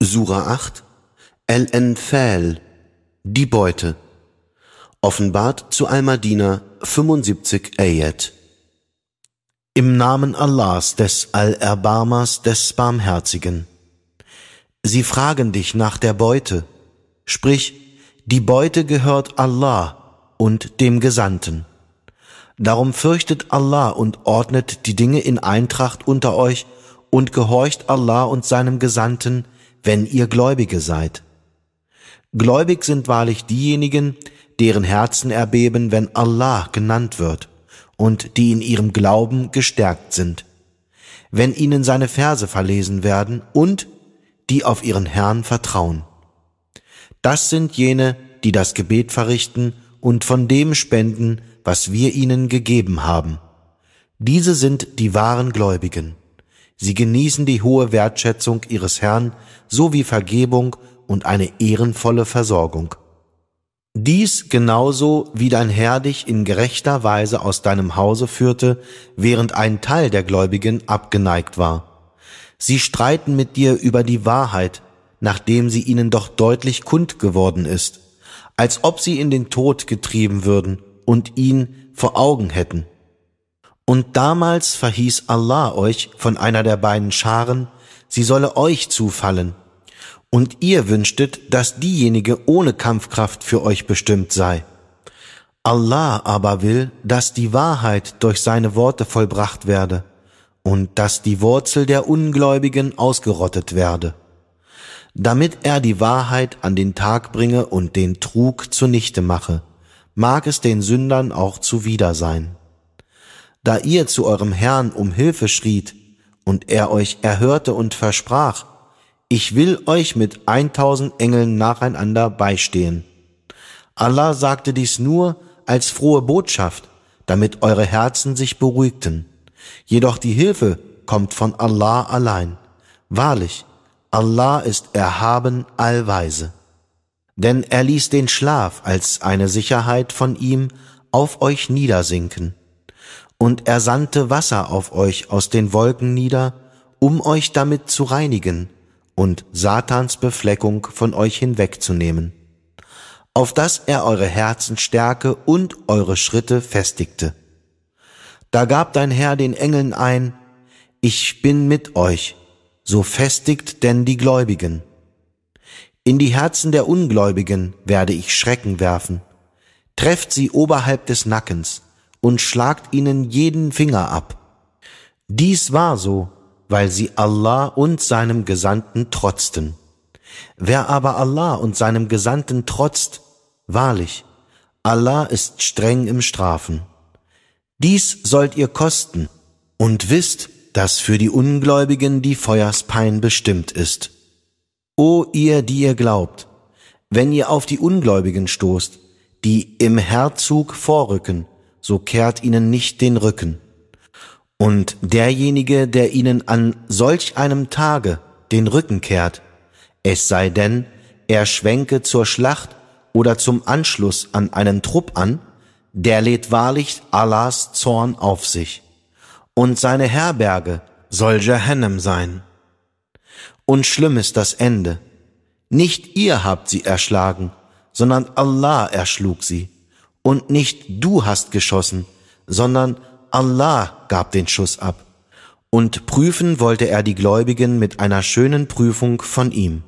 Sura 8 El-Enfal Die Beute. Offenbart zu Al-Madina 75 Ayat. Im Namen Allahs des Al-Erbarmers des Barmherzigen. Sie fragen dich nach der Beute, sprich, die Beute gehört Allah und dem Gesandten. Darum fürchtet Allah und ordnet die Dinge in Eintracht unter euch und gehorcht Allah und seinem Gesandten, wenn ihr Gläubige seid. Gläubig sind wahrlich diejenigen, deren Herzen erbeben, wenn Allah genannt wird und die in ihrem Glauben gestärkt sind, wenn ihnen seine Verse verlesen werden und die auf ihren Herrn vertrauen. Das sind jene, die das Gebet verrichten und von dem spenden, was wir ihnen gegeben haben. Diese sind die wahren Gläubigen. Sie genießen die hohe Wertschätzung ihres Herrn sowie Vergebung und eine ehrenvolle Versorgung. Dies genauso wie dein Herr dich in gerechter Weise aus deinem Hause führte, während ein Teil der Gläubigen abgeneigt war. Sie streiten mit dir über die Wahrheit, nachdem sie ihnen doch deutlich kund geworden ist, als ob sie in den Tod getrieben würden und ihn vor Augen hätten. Und damals verhieß Allah euch von einer der beiden Scharen, sie solle euch zufallen. Und ihr wünschtet, dass diejenige ohne Kampfkraft für euch bestimmt sei. Allah aber will, dass die Wahrheit durch seine Worte vollbracht werde und dass die Wurzel der Ungläubigen ausgerottet werde, damit er die Wahrheit an den Tag bringe und den Trug zunichte mache, mag es den Sündern auch zuwider sein da ihr zu eurem Herrn um Hilfe schriet und er euch erhörte und versprach, ich will euch mit eintausend Engeln nacheinander beistehen. Allah sagte dies nur als frohe Botschaft, damit eure Herzen sich beruhigten. Jedoch die Hilfe kommt von Allah allein. Wahrlich, Allah ist erhaben allweise. Denn er ließ den Schlaf als eine Sicherheit von ihm auf euch niedersinken und er sandte Wasser auf euch aus den Wolken nieder, um euch damit zu reinigen und Satans Befleckung von euch hinwegzunehmen, auf dass er eure Herzen stärke und eure Schritte festigte. Da gab dein Herr den Engeln ein, ich bin mit euch, so festigt denn die Gläubigen. In die Herzen der Ungläubigen werde ich Schrecken werfen, trefft sie oberhalb des Nackens, und schlagt ihnen jeden Finger ab. Dies war so, weil sie Allah und seinem Gesandten trotzten. Wer aber Allah und seinem Gesandten trotzt, wahrlich, Allah ist streng im Strafen. Dies sollt ihr kosten und wisst, dass für die Ungläubigen die Feuerspein bestimmt ist. O ihr, die ihr glaubt, wenn ihr auf die Ungläubigen stoßt, die im Herzug vorrücken, so kehrt ihnen nicht den Rücken. Und derjenige, der ihnen an solch einem Tage den Rücken kehrt, es sei denn, er schwenke zur Schlacht oder zum Anschluss an einen Trupp an, der lädt wahrlich Allahs Zorn auf sich. Und seine Herberge soll Jahannam sein. Und schlimm ist das Ende. Nicht ihr habt sie erschlagen, sondern Allah erschlug sie und nicht du hast geschossen, sondern Allah gab den Schuss ab. Und prüfen wollte er die Gläubigen mit einer schönen Prüfung von ihm.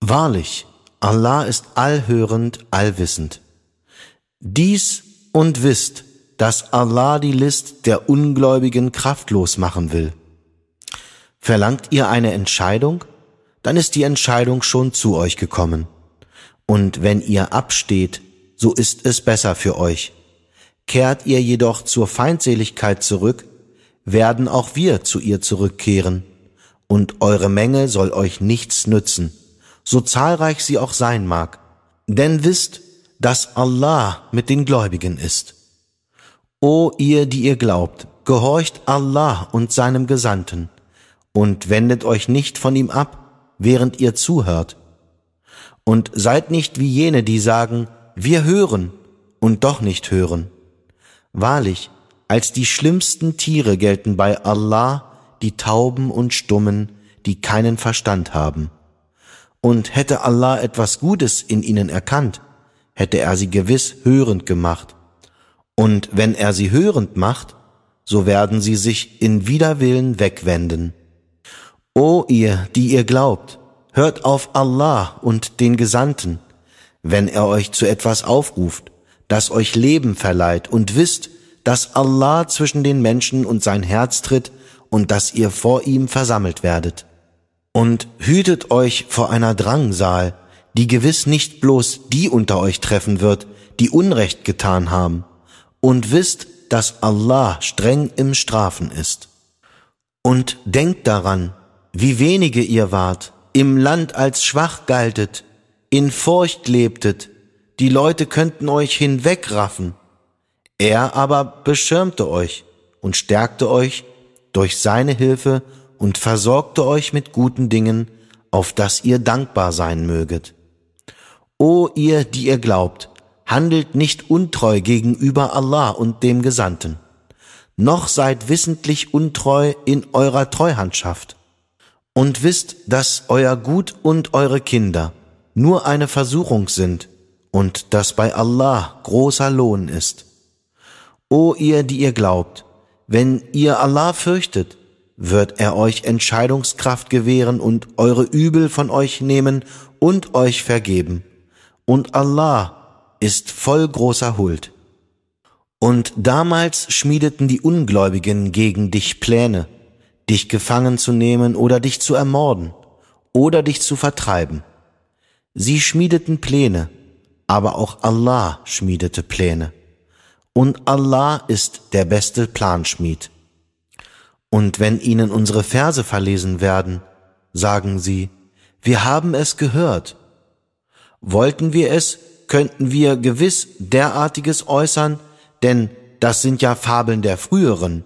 Wahrlich, Allah ist allhörend, allwissend. Dies und wisst, dass Allah die List der Ungläubigen kraftlos machen will. Verlangt ihr eine Entscheidung? Dann ist die Entscheidung schon zu euch gekommen. Und wenn ihr absteht, so ist es besser für euch. Kehrt ihr jedoch zur Feindseligkeit zurück, werden auch wir zu ihr zurückkehren, und eure Menge soll euch nichts nützen, so zahlreich sie auch sein mag. Denn wisst, dass Allah mit den Gläubigen ist. O ihr, die ihr glaubt, gehorcht Allah und seinem Gesandten und wendet euch nicht von ihm ab, während ihr zuhört. Und seid nicht wie jene, die sagen, wir hören und doch nicht hören. Wahrlich, als die schlimmsten Tiere gelten bei Allah die Tauben und Stummen, die keinen Verstand haben. Und hätte Allah etwas Gutes in ihnen erkannt, hätte er sie gewiss hörend gemacht. Und wenn er sie hörend macht, so werden sie sich in Widerwillen wegwenden. O ihr, die ihr glaubt, hört auf Allah und den Gesandten, wenn er euch zu etwas aufruft, das euch Leben verleiht und wisst, dass Allah zwischen den Menschen und sein Herz tritt und dass ihr vor ihm versammelt werdet. Und hütet euch vor einer Drangsal, die gewiss nicht bloß die unter euch treffen wird, die Unrecht getan haben, und wisst, dass Allah streng im Strafen ist. Und denkt daran, wie wenige ihr wart, im Land als schwach galtet, in Furcht lebtet, die Leute könnten euch hinwegraffen. Er aber beschirmte euch und stärkte euch durch seine Hilfe und versorgte euch mit guten Dingen, auf dass ihr dankbar sein möget. O ihr, die ihr glaubt, handelt nicht untreu gegenüber Allah und dem Gesandten, noch seid wissentlich untreu in eurer Treuhandschaft. Und wisst, dass euer Gut und eure Kinder nur eine Versuchung sind und dass bei Allah großer Lohn ist. O ihr, die ihr glaubt, wenn ihr Allah fürchtet, wird er euch Entscheidungskraft gewähren und eure Übel von euch nehmen und euch vergeben. Und Allah ist voll großer Huld. Und damals schmiedeten die Ungläubigen gegen dich Pläne, dich gefangen zu nehmen oder dich zu ermorden oder dich zu vertreiben. Sie schmiedeten Pläne, aber auch Allah schmiedete Pläne. Und Allah ist der beste Planschmied. Und wenn ihnen unsere Verse verlesen werden, sagen sie, wir haben es gehört. Wollten wir es, könnten wir gewiss derartiges äußern, denn das sind ja Fabeln der früheren.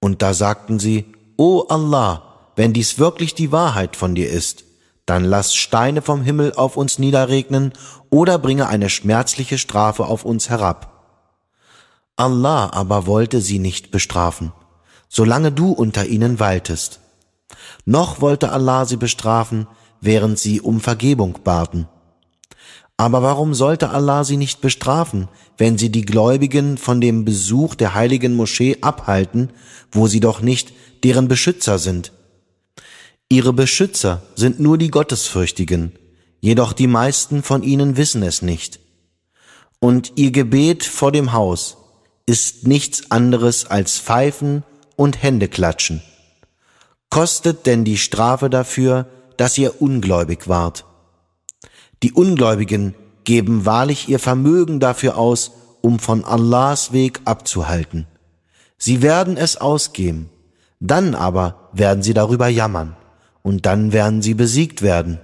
Und da sagten sie, O Allah, wenn dies wirklich die Wahrheit von dir ist, dann lass Steine vom Himmel auf uns niederregnen oder bringe eine schmerzliche Strafe auf uns herab. Allah aber wollte sie nicht bestrafen, solange du unter ihnen weiltest. Noch wollte Allah sie bestrafen, während sie um Vergebung baten. Aber warum sollte Allah sie nicht bestrafen, wenn sie die Gläubigen von dem Besuch der heiligen Moschee abhalten, wo sie doch nicht deren Beschützer sind? Ihre Beschützer sind nur die Gottesfürchtigen, jedoch die meisten von ihnen wissen es nicht. Und ihr Gebet vor dem Haus ist nichts anderes als Pfeifen und Händeklatschen. Kostet denn die Strafe dafür, dass ihr ungläubig wart? Die Ungläubigen geben wahrlich ihr Vermögen dafür aus, um von Allahs Weg abzuhalten. Sie werden es ausgeben, dann aber werden sie darüber jammern, und dann werden sie besiegt werden.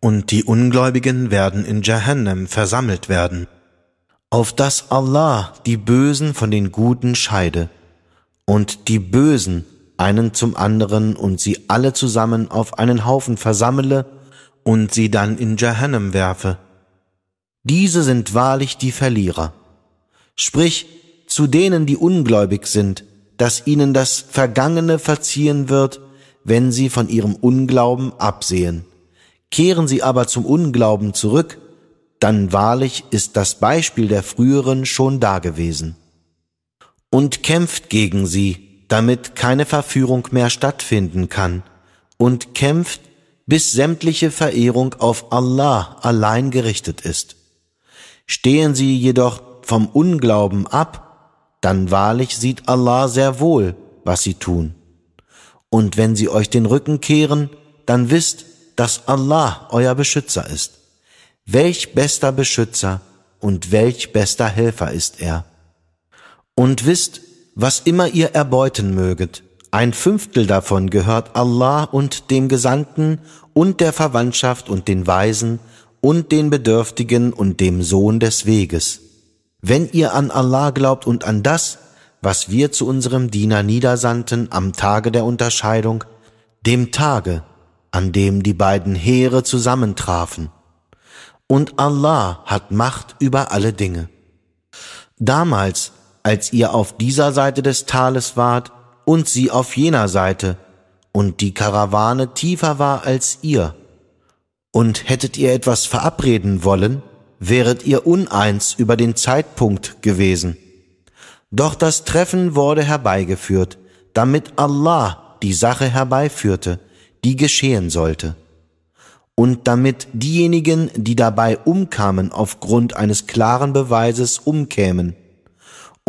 Und die Ungläubigen werden in Jahannam versammelt werden, auf dass Allah die Bösen von den Guten scheide, und die Bösen einen zum anderen und sie alle zusammen auf einen Haufen versammle und sie dann in Jahannam werfe. Diese sind wahrlich die Verlierer. Sprich zu denen, die ungläubig sind, dass ihnen das Vergangene verziehen wird, wenn sie von ihrem Unglauben absehen. Kehren sie aber zum Unglauben zurück, dann wahrlich ist das Beispiel der früheren schon dagewesen. Und kämpft gegen sie, damit keine Verführung mehr stattfinden kann, und kämpft bis sämtliche Verehrung auf Allah allein gerichtet ist. Stehen sie jedoch vom Unglauben ab, dann wahrlich sieht Allah sehr wohl, was sie tun. Und wenn sie euch den Rücken kehren, dann wisst, dass Allah euer Beschützer ist. Welch bester Beschützer und welch bester Helfer ist er. Und wisst, was immer ihr erbeuten möget, ein Fünftel davon gehört Allah und dem Gesandten und der Verwandtschaft und den Weisen und den Bedürftigen und dem Sohn des Weges. Wenn ihr an Allah glaubt und an das, was wir zu unserem Diener niedersandten am Tage der Unterscheidung, dem Tage, an dem die beiden Heere zusammentrafen. Und Allah hat Macht über alle Dinge. Damals, als ihr auf dieser Seite des Tales wart, und sie auf jener Seite, und die Karawane tiefer war als ihr, Und hättet ihr etwas verabreden wollen, wäret ihr uneins über den Zeitpunkt gewesen. Doch das Treffen wurde herbeigeführt, damit Allah die Sache herbeiführte, die geschehen sollte. Und damit diejenigen, die dabei umkamen aufgrund eines klaren Beweises umkämen,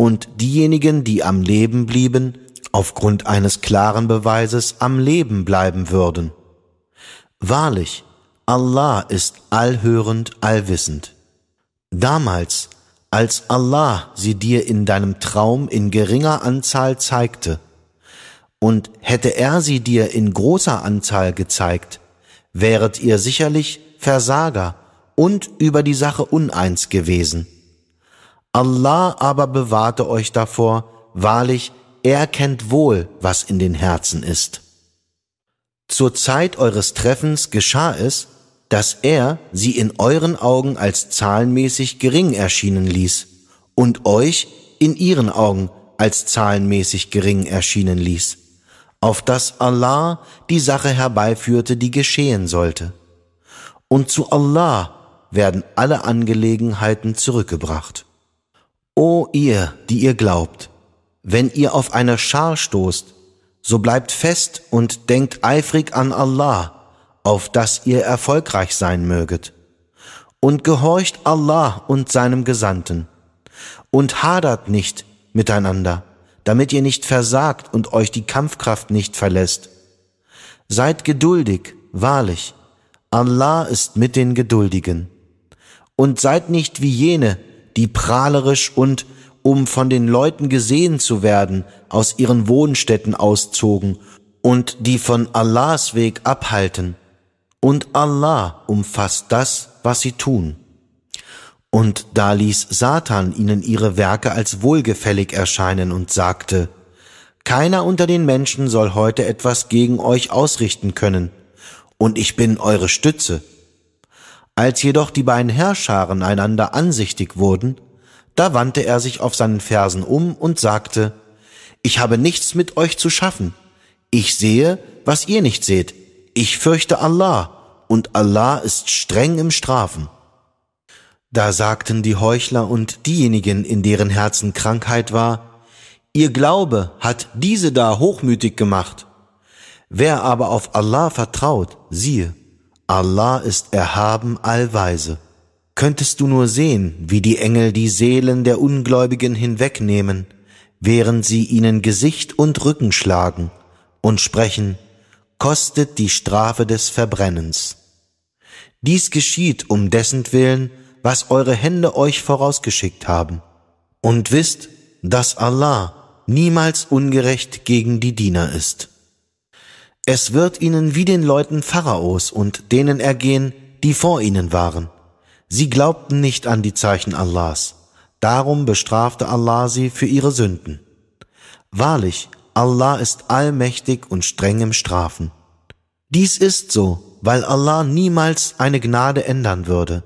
und diejenigen, die am Leben blieben, aufgrund eines klaren Beweises am Leben bleiben würden. Wahrlich, Allah ist allhörend, allwissend. Damals, als Allah sie dir in deinem Traum in geringer Anzahl zeigte, und hätte er sie dir in großer Anzahl gezeigt, wäret ihr sicherlich Versager und über die Sache uneins gewesen. Allah aber bewahrte euch davor, wahrlich, er kennt wohl, was in den Herzen ist. Zur Zeit eures Treffens geschah es, dass er sie in euren Augen als zahlenmäßig gering erschienen ließ und euch in ihren Augen als zahlenmäßig gering erschienen ließ, auf dass Allah die Sache herbeiführte, die geschehen sollte. Und zu Allah werden alle Angelegenheiten zurückgebracht. O ihr, die ihr glaubt, wenn ihr auf eine Schar stoßt, so bleibt fest und denkt eifrig an Allah, auf dass ihr erfolgreich sein möget. Und gehorcht Allah und seinem Gesandten. Und hadert nicht miteinander, damit ihr nicht versagt und euch die Kampfkraft nicht verlässt. Seid geduldig, wahrlich, Allah ist mit den Geduldigen. Und seid nicht wie jene, die prahlerisch und, um von den Leuten gesehen zu werden, aus ihren Wohnstätten auszogen und die von Allahs Weg abhalten und Allah umfasst das, was sie tun. Und da ließ Satan ihnen ihre Werke als wohlgefällig erscheinen und sagte, Keiner unter den Menschen soll heute etwas gegen euch ausrichten können, und ich bin eure Stütze. Als jedoch die beiden Herrscharen einander ansichtig wurden, da wandte er sich auf seinen Fersen um und sagte, Ich habe nichts mit euch zu schaffen. Ich sehe, was ihr nicht seht, ich fürchte Allah, und Allah ist streng im Strafen. Da sagten die Heuchler und diejenigen, in deren Herzen Krankheit war, Ihr Glaube hat diese da hochmütig gemacht. Wer aber auf Allah vertraut, siehe, Allah ist erhaben allweise. Könntest du nur sehen, wie die Engel die Seelen der Ungläubigen hinwegnehmen, während sie ihnen Gesicht und Rücken schlagen und sprechen, kostet die Strafe des Verbrennens. Dies geschieht um dessen Willen, was eure Hände euch vorausgeschickt haben. Und wisst, dass Allah niemals ungerecht gegen die Diener ist. Es wird ihnen wie den Leuten Pharaos und denen ergehen, die vor ihnen waren. Sie glaubten nicht an die Zeichen Allahs. Darum bestrafte Allah sie für ihre Sünden. Wahrlich, Allah ist allmächtig und streng im Strafen. Dies ist so, weil Allah niemals eine Gnade ändern würde,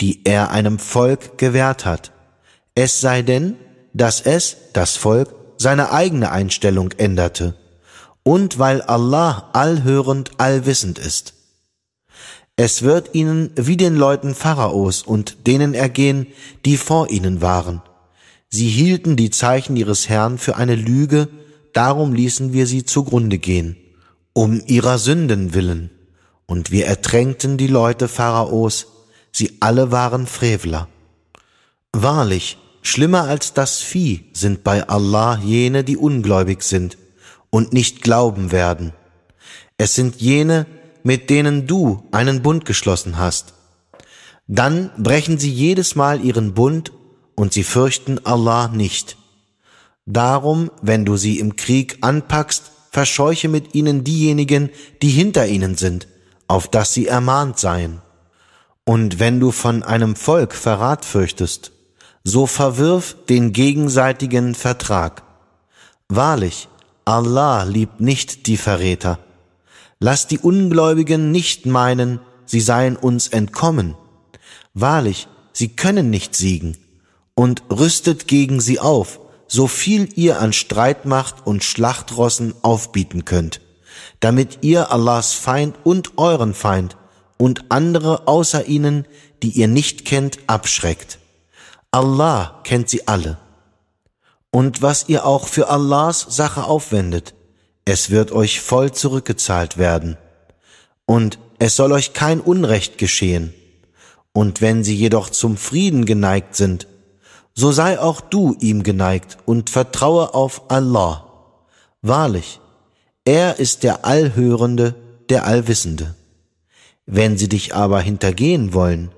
die er einem Volk gewährt hat. Es sei denn, dass es, das Volk, seine eigene Einstellung änderte und weil Allah allhörend, allwissend ist. Es wird ihnen wie den Leuten Pharaos und denen ergehen, die vor ihnen waren. Sie hielten die Zeichen ihres Herrn für eine Lüge, darum ließen wir sie zugrunde gehen um ihrer Sünden willen, und wir ertränkten die Leute Pharaos, sie alle waren Frevler. Wahrlich, schlimmer als das Vieh sind bei Allah jene, die ungläubig sind und nicht glauben werden. Es sind jene, mit denen du einen Bund geschlossen hast. Dann brechen sie jedes Mal ihren Bund und sie fürchten Allah nicht. Darum, wenn du sie im Krieg anpackst, verscheuche mit ihnen diejenigen, die hinter ihnen sind, auf dass sie ermahnt seien. Und wenn du von einem Volk Verrat fürchtest, so verwirf den gegenseitigen Vertrag. Wahrlich, Allah liebt nicht die Verräter. Lass die Ungläubigen nicht meinen, sie seien uns entkommen. Wahrlich, sie können nicht siegen. Und rüstet gegen sie auf, so viel ihr an Streitmacht und Schlachtrossen aufbieten könnt, damit ihr Allahs Feind und euren Feind und andere außer ihnen, die ihr nicht kennt, abschreckt. Allah kennt sie alle. Und was ihr auch für Allahs Sache aufwendet, es wird euch voll zurückgezahlt werden. Und es soll euch kein Unrecht geschehen. Und wenn sie jedoch zum Frieden geneigt sind, so sei auch du ihm geneigt und vertraue auf Allah. Wahrlich, er ist der Allhörende, der Allwissende. Wenn sie dich aber hintergehen wollen,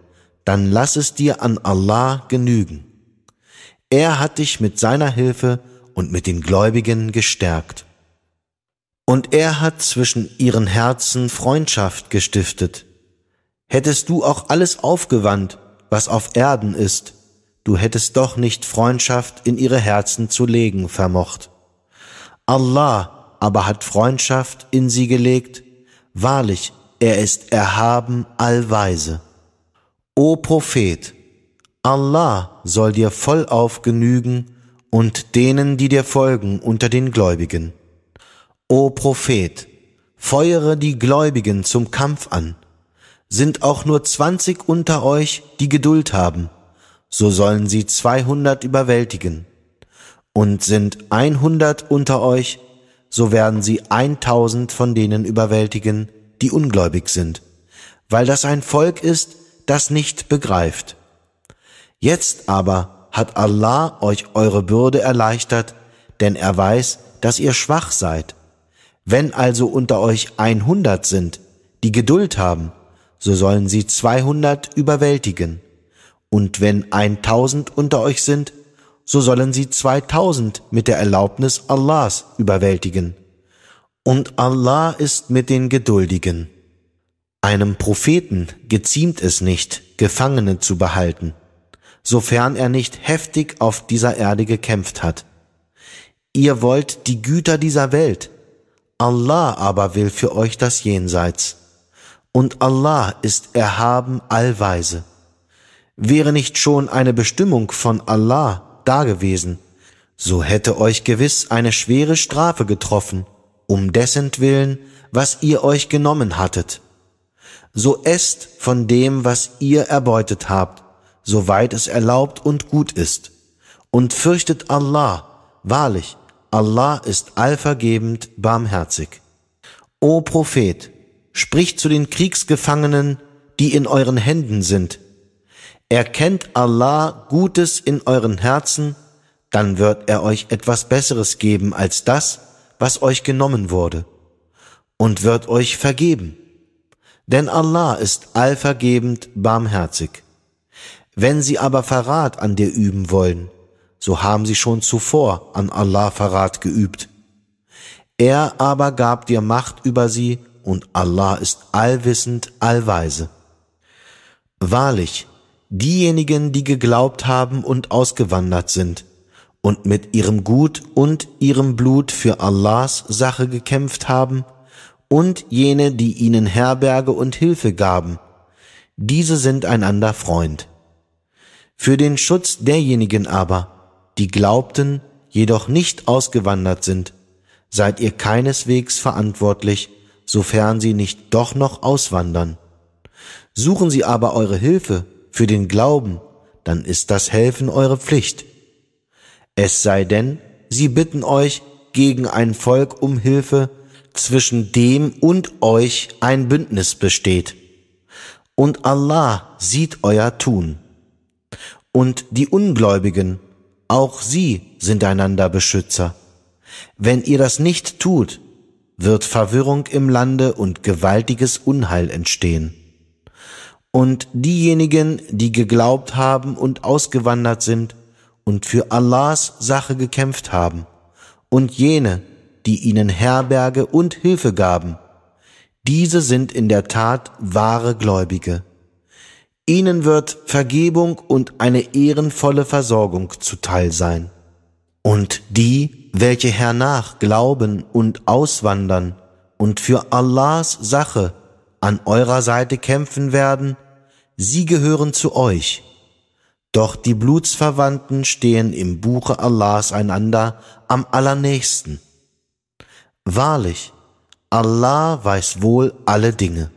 dann lass es dir an Allah genügen. Er hat dich mit seiner Hilfe und mit den Gläubigen gestärkt. Und er hat zwischen ihren Herzen Freundschaft gestiftet. Hättest du auch alles aufgewandt, was auf Erden ist, du hättest doch nicht Freundschaft in ihre Herzen zu legen vermocht. Allah aber hat Freundschaft in sie gelegt, wahrlich, er ist erhaben allweise. O Prophet, Allah soll dir vollauf genügen und denen, die dir folgen unter den Gläubigen. O Prophet, feuere die Gläubigen zum Kampf an. Sind auch nur zwanzig unter euch, die Geduld haben, so sollen sie zweihundert überwältigen. Und sind einhundert unter euch, so werden sie eintausend von denen überwältigen, die ungläubig sind, weil das ein Volk ist, das nicht begreift. Jetzt aber hat Allah euch eure Bürde erleichtert, denn er weiß, dass ihr schwach seid. Wenn also unter euch einhundert sind, die Geduld haben, so sollen sie zweihundert überwältigen. Und wenn eintausend unter euch sind, so sollen sie zweitausend mit der Erlaubnis Allahs überwältigen. Und Allah ist mit den Geduldigen. Einem Propheten geziemt es nicht, Gefangene zu behalten, sofern er nicht heftig auf dieser Erde gekämpft hat. Ihr wollt die Güter dieser Welt, Allah aber will für euch das Jenseits. Und Allah ist erhaben allweise. Wäre nicht schon eine Bestimmung von Allah dagewesen, so hätte euch gewiss eine schwere Strafe getroffen, um dessen Willen, was ihr euch genommen hattet. So esst von dem, was ihr erbeutet habt, soweit es erlaubt und gut ist, und fürchtet Allah, wahrlich, Allah ist allvergebend barmherzig. O Prophet, sprich zu den Kriegsgefangenen, die in euren Händen sind. Erkennt Allah Gutes in euren Herzen, dann wird er euch etwas Besseres geben als das, was euch genommen wurde, und wird euch vergeben. Denn Allah ist allvergebend barmherzig. Wenn sie aber Verrat an dir üben wollen, so haben sie schon zuvor an Allah Verrat geübt. Er aber gab dir Macht über sie, und Allah ist allwissend, allweise. Wahrlich, diejenigen, die geglaubt haben und ausgewandert sind, und mit ihrem Gut und ihrem Blut für Allahs Sache gekämpft haben, und jene, die ihnen Herberge und Hilfe gaben, diese sind einander Freund. Für den Schutz derjenigen aber, die glaubten, jedoch nicht ausgewandert sind, seid ihr keineswegs verantwortlich, sofern sie nicht doch noch auswandern. Suchen sie aber eure Hilfe für den Glauben, dann ist das Helfen eure Pflicht. Es sei denn, sie bitten euch gegen ein Volk um Hilfe, zwischen dem und euch ein Bündnis besteht. Und Allah sieht euer Tun. Und die Ungläubigen, auch sie sind einander Beschützer. Wenn ihr das nicht tut, wird Verwirrung im Lande und gewaltiges Unheil entstehen. Und diejenigen, die geglaubt haben und ausgewandert sind, und für Allahs Sache gekämpft haben, und jene, die ihnen Herberge und Hilfe gaben, diese sind in der Tat wahre Gläubige. Ihnen wird Vergebung und eine ehrenvolle Versorgung zuteil sein. Und die, welche hernach glauben und auswandern und für Allahs Sache an eurer Seite kämpfen werden, sie gehören zu euch doch die Blutsverwandten stehen im Buche Allahs einander am allernächsten. Wahrlich, Allah weiß wohl alle Dinge.